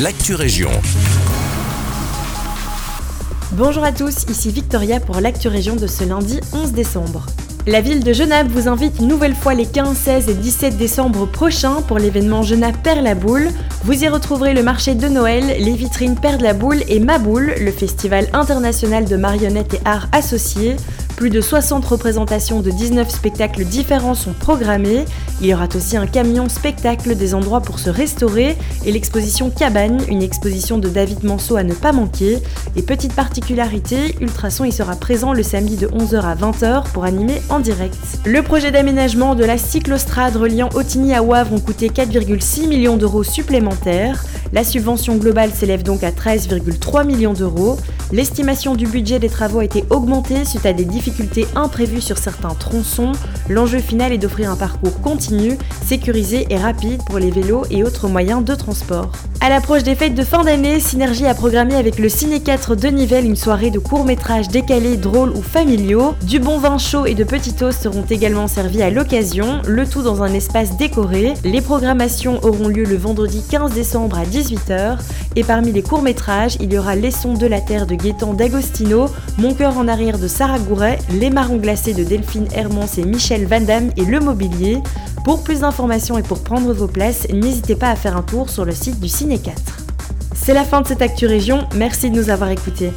l'actu région. Bonjour à tous, ici Victoria pour l'actu région de ce lundi 11 décembre. La ville de Genappe vous invite une nouvelle fois les 15, 16 et 17 décembre prochains pour l'événement Genappe Perd la Boule. Vous y retrouverez le marché de Noël, les vitrines Perd la Boule et Ma Boule, le festival international de marionnettes et arts associés. Plus de 60 représentations de 19 spectacles différents sont programmées. Il y aura aussi un camion spectacle des endroits pour se restaurer et l'exposition Cabane, une exposition de David Manceau à ne pas manquer. Et petite particularité, Ultrason y sera présent le samedi de 11h à 20h pour animer en direct. Le projet d'aménagement de la cyclostrade reliant Otigny à Wavre ont coûté 4,6 millions d'euros supplémentaires. La subvention globale s'élève donc à 13,3 millions d'euros. L'estimation du budget des travaux a été augmentée suite à des difficultés imprévues sur certains tronçons. L'enjeu final est d'offrir un parcours continu, sécurisé et rapide pour les vélos et autres moyens de transport. À l'approche des fêtes de fin d'année, Synergie a programmé avec le Ciné 4 de Nivelles une soirée de courts-métrages décalés, drôles ou familiaux. Du bon vin chaud et de petits toasts seront également servis à l'occasion, le tout dans un espace décoré. Les programmations auront lieu le vendredi 15 décembre à 18h. Et parmi les courts-métrages, il y aura Les Sons de la Terre de Gaëtan D'Agostino, Mon cœur en arrière de Sarah Gouret, Les marrons glacés de Delphine Hermans et Michel Van Damme et Le Mobilier. Pour plus d'informations et pour prendre vos places, n'hésitez pas à faire un tour sur le site du Ciné 4. C'est la fin de cette Actu Région, merci de nous avoir écoutés.